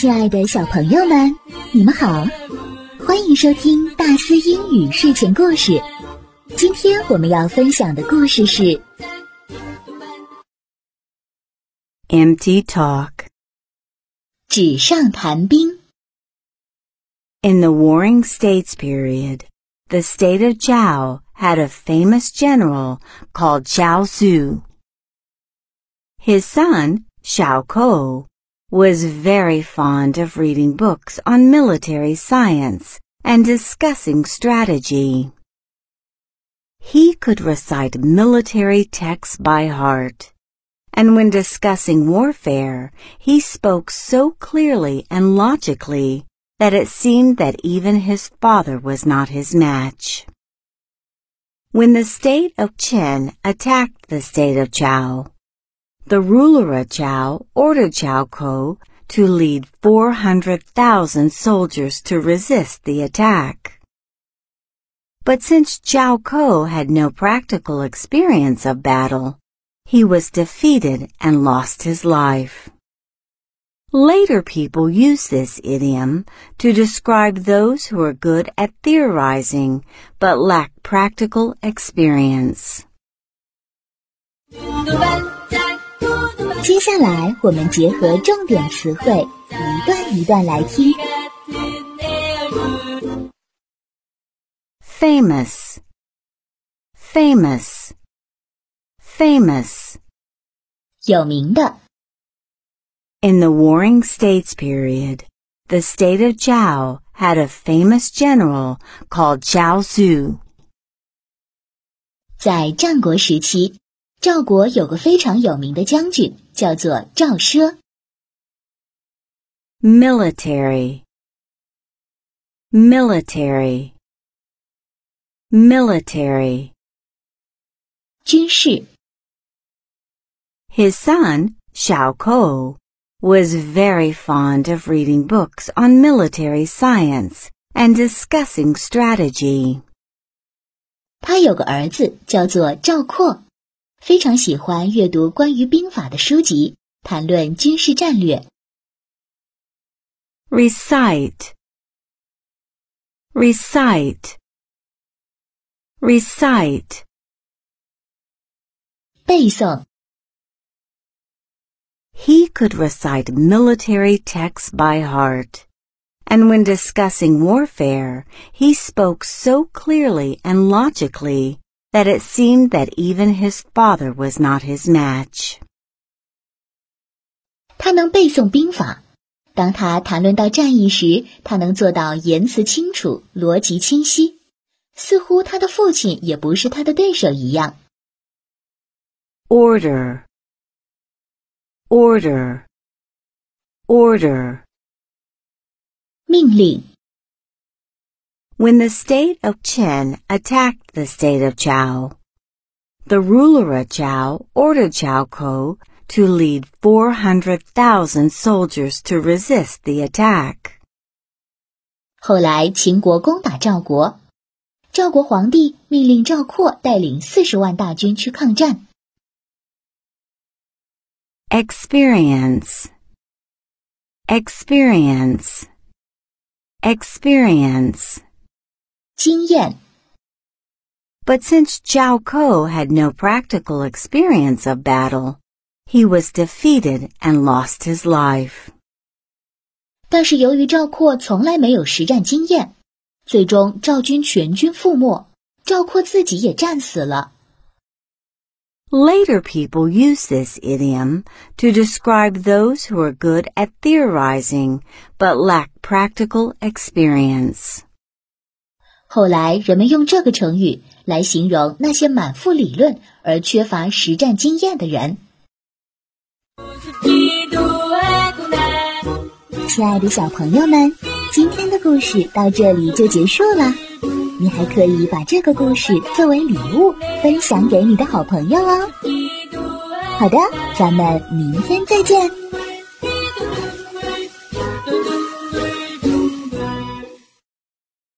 亲爱的小朋友们，你们好，欢迎收听大思英语睡前故事。今天我们要分享的故事是《Empty Talk》纸上谈兵。In the Warring States period, the state of Zhao had a famous general called Zhao She. His son, Zhao Kuo, was very fond of reading books on military science and discussing strategy. He could recite military texts by heart, and when discussing warfare, he spoke so clearly and logically that it seemed that even his father was not his match. When the state of Qin attacked the state of Zhao, the ruler of Zhao ordered Zhao Kuo to lead 400,000 soldiers to resist the attack. But since Zhao Kuo had no practical experience of battle, he was defeated and lost his life. Later people use this idiom to describe those who are good at theorizing but lack practical experience. 接下来，我们结合重点词汇，一段一段来听。famous, famous, famous，有名的。In the Warring States period, the state of Zhao had a famous general called Zhao She. 在战国时期，赵国有个非常有名的将军，叫做赵奢。military, military, military. 军事。His son Zhao Kuo was very fond of reading books on military science and discussing strategy. 他有个儿子叫做赵括。非常喜欢阅读关于兵法的书籍，谈论军事战略。recite, recite, recite. 背诵。He could recite military texts by heart, and when discussing warfare, he spoke so clearly and logically that it seemed that even his father was not his match. 他能背诵兵法，当他谈论到战役时，他能做到言辞清楚、逻辑清晰，似乎他的父亲也不是他的对手一样。Order, order, order. 命令。 when the state of Qin attacked the state of Zhao, the ruler of Zhao ordered Zhao Kuo to lead 400,000 soldiers to resist the attack. 后来，秦国攻打赵国，赵国皇帝命令赵括带领四十万大军去抗战。Experience, experience, experience. 经验。But since Zhao Kuo had no practical experience of battle, he was defeated and lost his life. 但是由于赵括从来没有实战经验，最终赵军全军覆没，赵括自己也战死了。Later people use this idiom to describe those who are good at theorizing but lack practical experience. 后来，人们用这个成语来形容那些满腹理论而缺乏实战经验的人。亲爱的小朋友们，今天的故事到这里就结束了。你还可以把这个故事作为礼物分享给你的好朋友哦。好的，咱们明天再见。